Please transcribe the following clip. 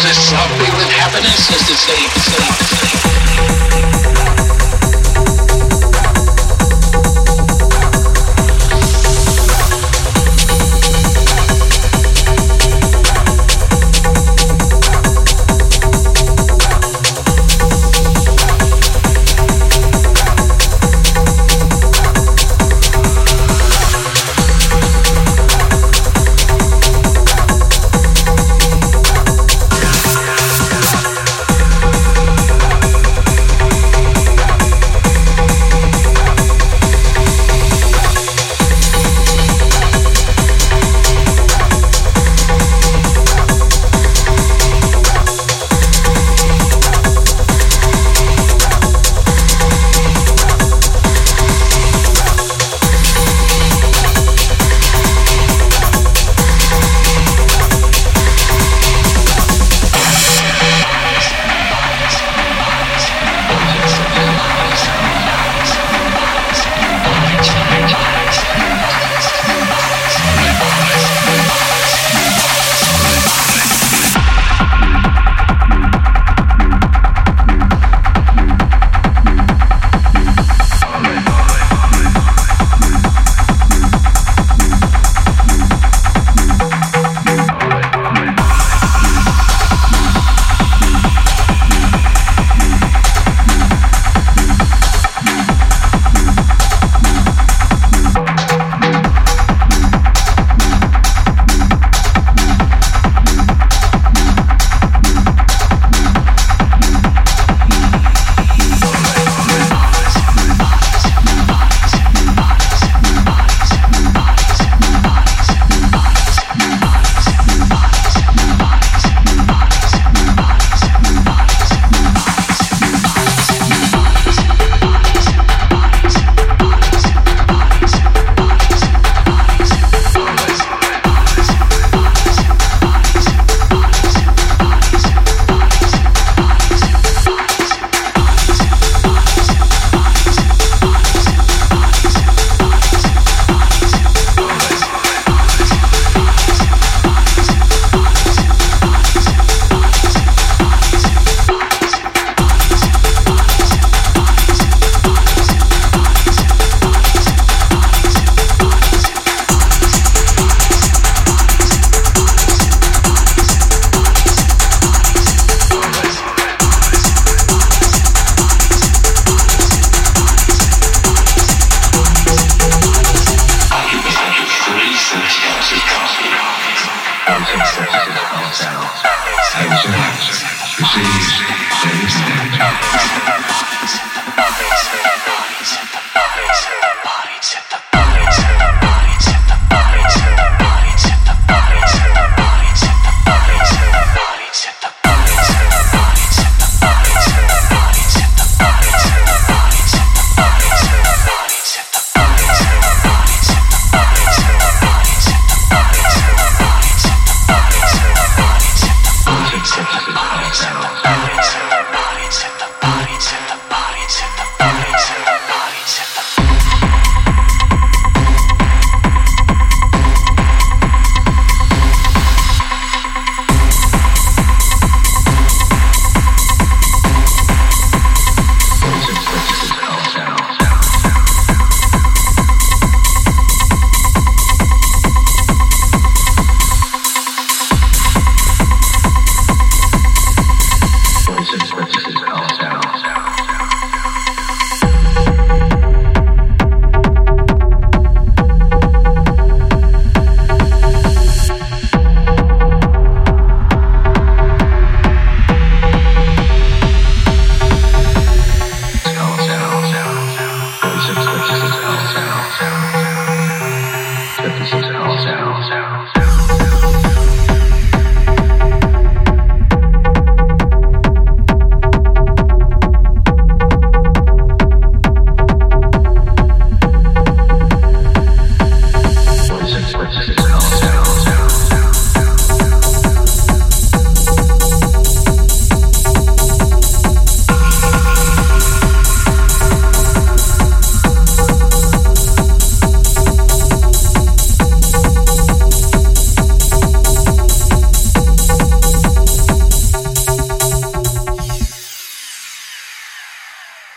Does it stop happiness? Does the say.